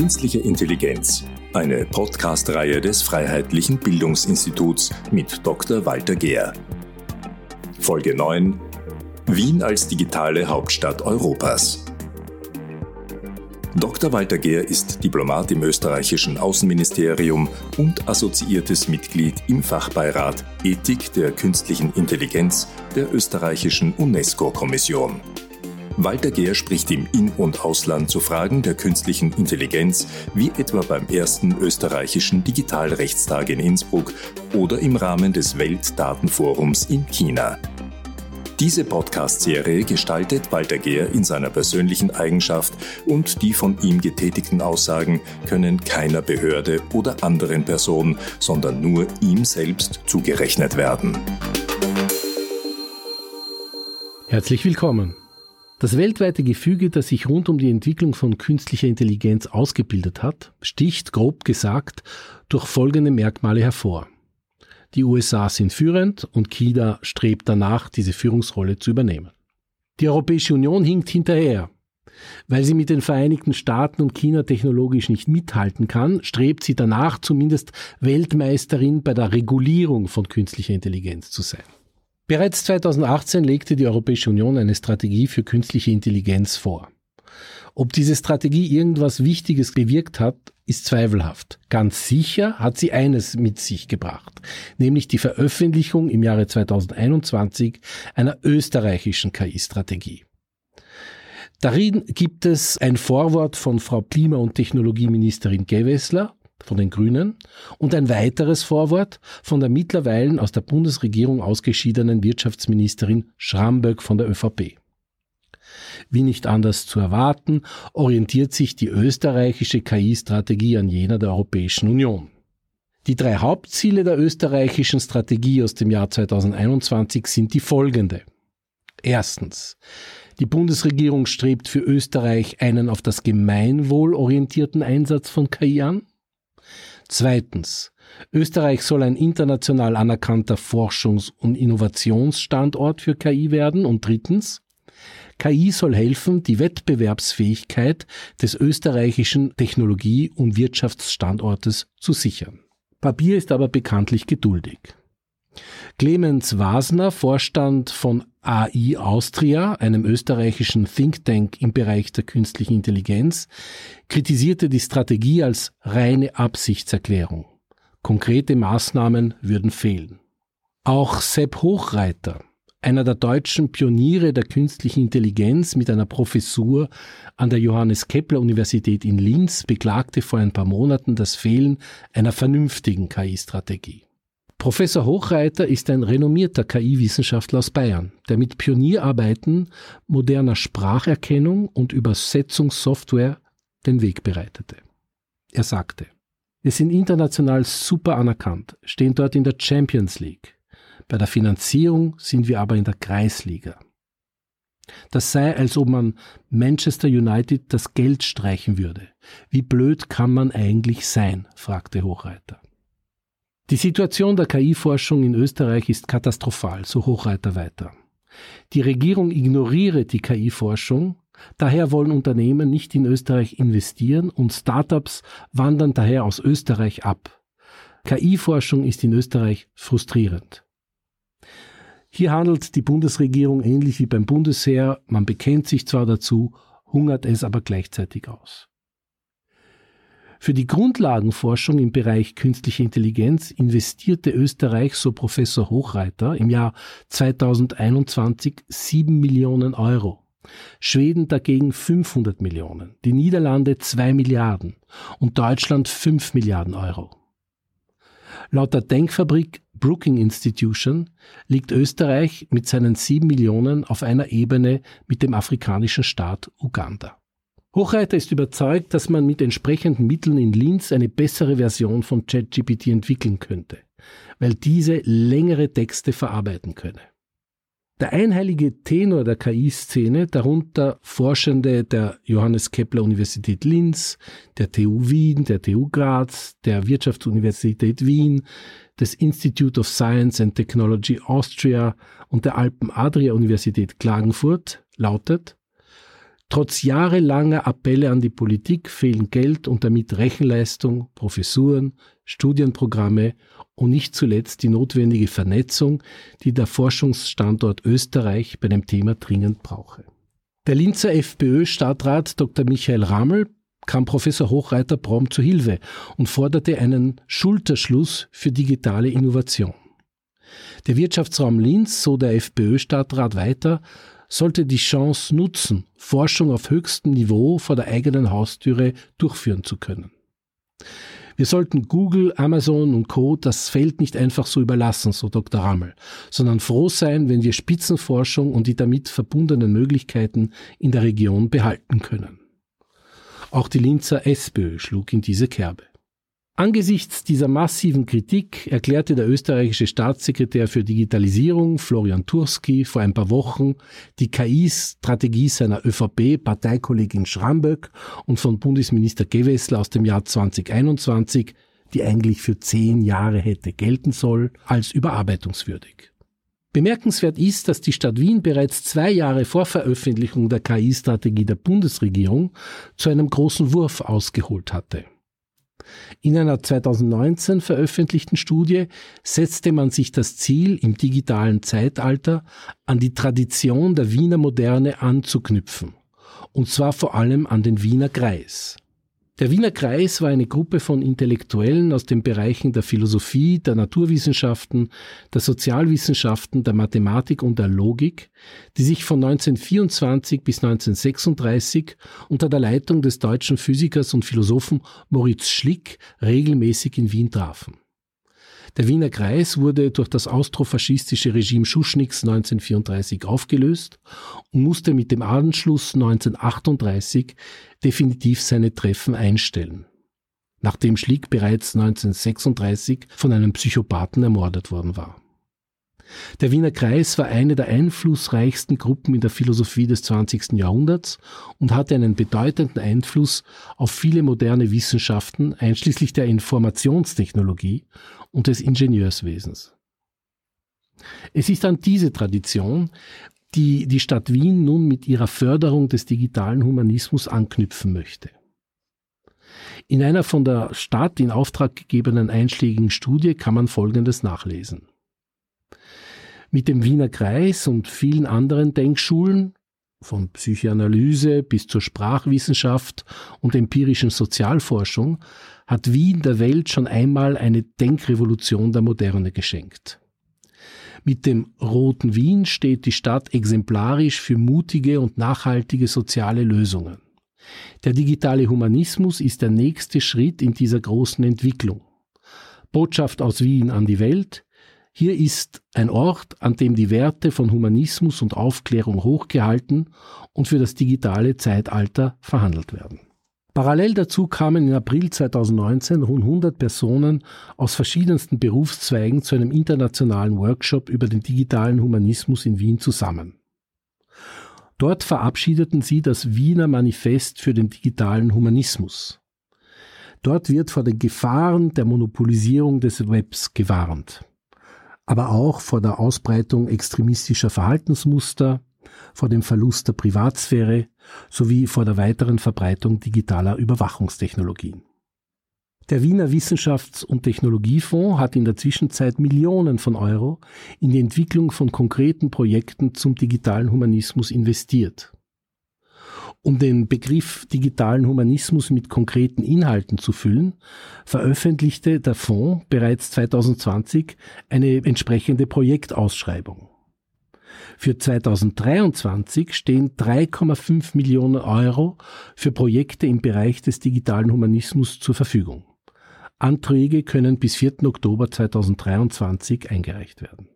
Künstliche Intelligenz, eine Podcast-Reihe des Freiheitlichen Bildungsinstituts mit Dr. Walter Gehr. Folge 9 Wien als digitale Hauptstadt Europas. Dr. Walter Gehr ist Diplomat im österreichischen Außenministerium und assoziiertes Mitglied im Fachbeirat Ethik der künstlichen Intelligenz der österreichischen UNESCO-Kommission. Walter Gehr spricht im In- und Ausland zu Fragen der künstlichen Intelligenz, wie etwa beim ersten österreichischen Digitalrechtstag in Innsbruck oder im Rahmen des Weltdatenforums in China. Diese Podcast-Serie gestaltet Walter Gehr in seiner persönlichen Eigenschaft und die von ihm getätigten Aussagen können keiner Behörde oder anderen Person, sondern nur ihm selbst zugerechnet werden. Herzlich willkommen. Das weltweite Gefüge, das sich rund um die Entwicklung von künstlicher Intelligenz ausgebildet hat, sticht, grob gesagt, durch folgende Merkmale hervor. Die USA sind führend und China strebt danach, diese Führungsrolle zu übernehmen. Die Europäische Union hinkt hinterher. Weil sie mit den Vereinigten Staaten und China technologisch nicht mithalten kann, strebt sie danach zumindest Weltmeisterin bei der Regulierung von künstlicher Intelligenz zu sein. Bereits 2018 legte die Europäische Union eine Strategie für künstliche Intelligenz vor. Ob diese Strategie irgendwas Wichtiges bewirkt hat, ist zweifelhaft. Ganz sicher hat sie eines mit sich gebracht, nämlich die Veröffentlichung im Jahre 2021 einer österreichischen KI-Strategie. Darin gibt es ein Vorwort von Frau Klima- und Technologieministerin Gewessler von den Grünen und ein weiteres Vorwort von der mittlerweile aus der Bundesregierung ausgeschiedenen Wirtschaftsministerin Schramböck von der ÖVP. Wie nicht anders zu erwarten, orientiert sich die österreichische KI-Strategie an jener der Europäischen Union. Die drei Hauptziele der österreichischen Strategie aus dem Jahr 2021 sind die folgende. Erstens. Die Bundesregierung strebt für Österreich einen auf das Gemeinwohl orientierten Einsatz von KI an. Zweitens. Österreich soll ein international anerkannter Forschungs- und Innovationsstandort für KI werden. Und drittens. KI soll helfen, die Wettbewerbsfähigkeit des österreichischen Technologie- und Wirtschaftsstandortes zu sichern. Papier ist aber bekanntlich geduldig. Clemens Wasner, Vorstand von AI Austria, einem österreichischen Think Tank im Bereich der künstlichen Intelligenz, kritisierte die Strategie als reine Absichtserklärung. Konkrete Maßnahmen würden fehlen. Auch Sepp Hochreiter, einer der deutschen Pioniere der künstlichen Intelligenz mit einer Professur an der Johannes Kepler Universität in Linz, beklagte vor ein paar Monaten das Fehlen einer vernünftigen KI-Strategie. Professor Hochreiter ist ein renommierter KI-Wissenschaftler aus Bayern, der mit Pionierarbeiten moderner Spracherkennung und Übersetzungssoftware den Weg bereitete. Er sagte, wir sind international super anerkannt, stehen dort in der Champions League. Bei der Finanzierung sind wir aber in der Kreisliga. Das sei, als ob man Manchester United das Geld streichen würde. Wie blöd kann man eigentlich sein? fragte Hochreiter. Die Situation der KI-Forschung in Österreich ist katastrophal, so Hochreiter weiter. Die Regierung ignoriere die KI-Forschung, daher wollen Unternehmen nicht in Österreich investieren und Startups wandern daher aus Österreich ab. KI-Forschung ist in Österreich frustrierend. Hier handelt die Bundesregierung ähnlich wie beim Bundesheer, man bekennt sich zwar dazu, hungert es aber gleichzeitig aus. Für die Grundlagenforschung im Bereich künstliche Intelligenz investierte Österreich, so Professor Hochreiter, im Jahr 2021 7 Millionen Euro. Schweden dagegen 500 Millionen, die Niederlande 2 Milliarden und Deutschland 5 Milliarden Euro. Laut der Denkfabrik Brookings Institution liegt Österreich mit seinen 7 Millionen auf einer Ebene mit dem afrikanischen Staat Uganda. Hochreiter ist überzeugt, dass man mit entsprechenden Mitteln in Linz eine bessere Version von ChatGPT entwickeln könnte, weil diese längere Texte verarbeiten könne. Der einheilige Tenor der KI-Szene, darunter Forschende der Johannes Kepler Universität Linz, der TU Wien, der TU Graz, der Wirtschaftsuniversität Wien, des Institute of Science and Technology Austria und der Alpen Adria Universität Klagenfurt, lautet Trotz jahrelanger Appelle an die Politik fehlen Geld und damit Rechenleistung, Professuren, Studienprogramme und nicht zuletzt die notwendige Vernetzung, die der Forschungsstandort Österreich bei dem Thema dringend brauche. Der Linzer FPÖ-Stadtrat Dr. Michael Rammel kam Professor Hochreiter prompt zu Hilfe und forderte einen Schulterschluss für digitale Innovation. Der Wirtschaftsraum Linz, so der FPÖ-Stadtrat weiter, sollte die Chance nutzen, Forschung auf höchstem Niveau vor der eigenen Haustüre durchführen zu können. Wir sollten Google, Amazon und Co. das Feld nicht einfach so überlassen, so Dr. Rammel, sondern froh sein, wenn wir Spitzenforschung und die damit verbundenen Möglichkeiten in der Region behalten können. Auch die Linzer SPÖ schlug in diese Kerbe. Angesichts dieser massiven Kritik erklärte der österreichische Staatssekretär für Digitalisierung Florian Turski vor ein paar Wochen die KI-Strategie seiner ÖVP-Parteikollegin Schramböck und von Bundesminister Gewessler aus dem Jahr 2021, die eigentlich für zehn Jahre hätte gelten soll, als überarbeitungswürdig. Bemerkenswert ist, dass die Stadt Wien bereits zwei Jahre vor Veröffentlichung der KI-Strategie der Bundesregierung zu einem großen Wurf ausgeholt hatte. In einer 2019 veröffentlichten Studie setzte man sich das Ziel, im digitalen Zeitalter an die Tradition der Wiener Moderne anzuknüpfen, und zwar vor allem an den Wiener Kreis. Der Wiener Kreis war eine Gruppe von Intellektuellen aus den Bereichen der Philosophie, der Naturwissenschaften, der Sozialwissenschaften, der Mathematik und der Logik, die sich von 1924 bis 1936 unter der Leitung des deutschen Physikers und Philosophen Moritz Schlick regelmäßig in Wien trafen. Der Wiener Kreis wurde durch das austrofaschistische Regime Schuschnigs 1934 aufgelöst und musste mit dem Anschluss 1938 definitiv seine Treffen einstellen, nachdem Schlick bereits 1936 von einem Psychopathen ermordet worden war. Der Wiener Kreis war eine der einflussreichsten Gruppen in der Philosophie des 20. Jahrhunderts und hatte einen bedeutenden Einfluss auf viele moderne Wissenschaften, einschließlich der Informationstechnologie und des Ingenieurswesens. Es ist an diese Tradition, die die Stadt Wien nun mit ihrer Förderung des digitalen Humanismus anknüpfen möchte. In einer von der Stadt in Auftrag gegebenen einschlägigen Studie kann man Folgendes nachlesen. Mit dem Wiener Kreis und vielen anderen Denkschulen, von Psychoanalyse bis zur Sprachwissenschaft und empirischen Sozialforschung, hat Wien der Welt schon einmal eine Denkrevolution der Moderne geschenkt. Mit dem Roten Wien steht die Stadt exemplarisch für mutige und nachhaltige soziale Lösungen. Der digitale Humanismus ist der nächste Schritt in dieser großen Entwicklung. Botschaft aus Wien an die Welt. Hier ist ein Ort, an dem die Werte von Humanismus und Aufklärung hochgehalten und für das digitale Zeitalter verhandelt werden. Parallel dazu kamen im April 2019 rund 100 Personen aus verschiedensten Berufszweigen zu einem internationalen Workshop über den digitalen Humanismus in Wien zusammen. Dort verabschiedeten sie das Wiener Manifest für den digitalen Humanismus. Dort wird vor den Gefahren der Monopolisierung des Webs gewarnt, aber auch vor der Ausbreitung extremistischer Verhaltensmuster, vor dem Verlust der Privatsphäre sowie vor der weiteren Verbreitung digitaler Überwachungstechnologien. Der Wiener Wissenschafts- und Technologiefonds hat in der Zwischenzeit Millionen von Euro in die Entwicklung von konkreten Projekten zum digitalen Humanismus investiert. Um den Begriff digitalen Humanismus mit konkreten Inhalten zu füllen, veröffentlichte der Fonds bereits 2020 eine entsprechende Projektausschreibung. Für 2023 stehen 3,5 Millionen Euro für Projekte im Bereich des digitalen Humanismus zur Verfügung. Anträge können bis 4. Oktober 2023 eingereicht werden.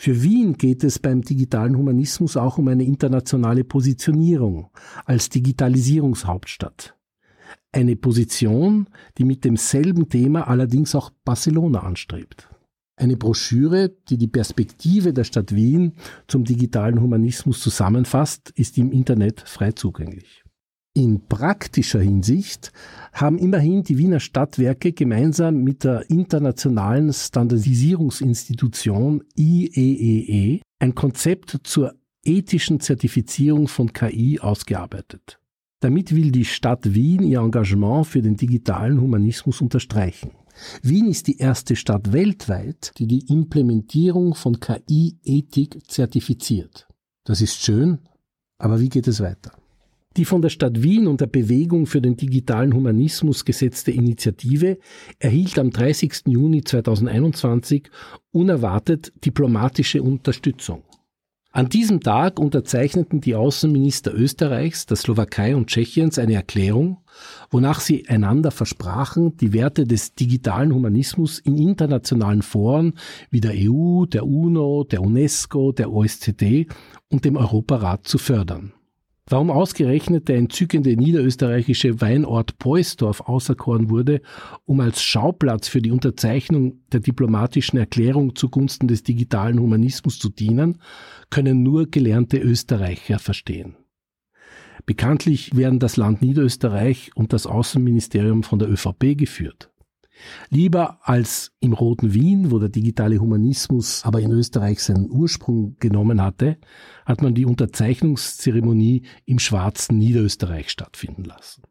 Für Wien geht es beim digitalen Humanismus auch um eine internationale Positionierung als Digitalisierungshauptstadt. Eine Position, die mit demselben Thema allerdings auch Barcelona anstrebt. Eine Broschüre, die die Perspektive der Stadt Wien zum digitalen Humanismus zusammenfasst, ist im Internet frei zugänglich. In praktischer Hinsicht haben immerhin die Wiener Stadtwerke gemeinsam mit der internationalen Standardisierungsinstitution IEEE e ein Konzept zur ethischen Zertifizierung von KI ausgearbeitet. Damit will die Stadt Wien ihr Engagement für den digitalen Humanismus unterstreichen. Wien ist die erste Stadt weltweit, die die Implementierung von KI-Ethik zertifiziert. Das ist schön, aber wie geht es weiter? Die von der Stadt Wien und der Bewegung für den digitalen Humanismus gesetzte Initiative erhielt am 30. Juni 2021 unerwartet diplomatische Unterstützung. An diesem Tag unterzeichneten die Außenminister Österreichs, der Slowakei und Tschechiens eine Erklärung, wonach sie einander versprachen, die Werte des digitalen Humanismus in internationalen Foren wie der EU, der UNO, der UNESCO, der OSZE und dem Europarat zu fördern. Warum ausgerechnet der entzückende niederösterreichische Weinort Poisdorf auserkoren wurde, um als Schauplatz für die Unterzeichnung der diplomatischen Erklärung zugunsten des digitalen Humanismus zu dienen, können nur gelernte Österreicher verstehen. Bekanntlich werden das Land Niederösterreich und das Außenministerium von der ÖVP geführt. Lieber als im roten Wien, wo der digitale Humanismus aber in Österreich seinen Ursprung genommen hatte, hat man die Unterzeichnungszeremonie im schwarzen Niederösterreich stattfinden lassen.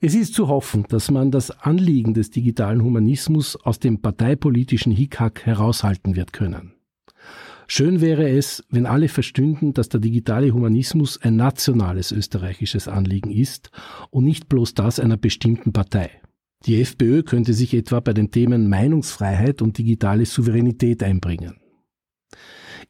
Es ist zu hoffen, dass man das Anliegen des digitalen Humanismus aus dem parteipolitischen Hickhack heraushalten wird können. Schön wäre es, wenn alle verstünden, dass der digitale Humanismus ein nationales österreichisches Anliegen ist und nicht bloß das einer bestimmten Partei. Die FPÖ könnte sich etwa bei den Themen Meinungsfreiheit und digitale Souveränität einbringen.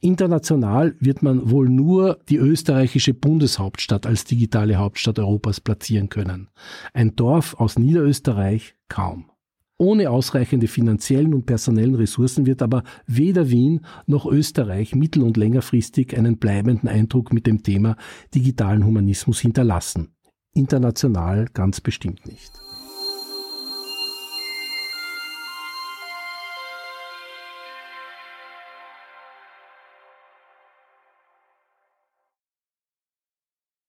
International wird man wohl nur die österreichische Bundeshauptstadt als digitale Hauptstadt Europas platzieren können. Ein Dorf aus Niederösterreich kaum. Ohne ausreichende finanziellen und personellen Ressourcen wird aber weder Wien noch Österreich mittel- und längerfristig einen bleibenden Eindruck mit dem Thema digitalen Humanismus hinterlassen. International ganz bestimmt nicht.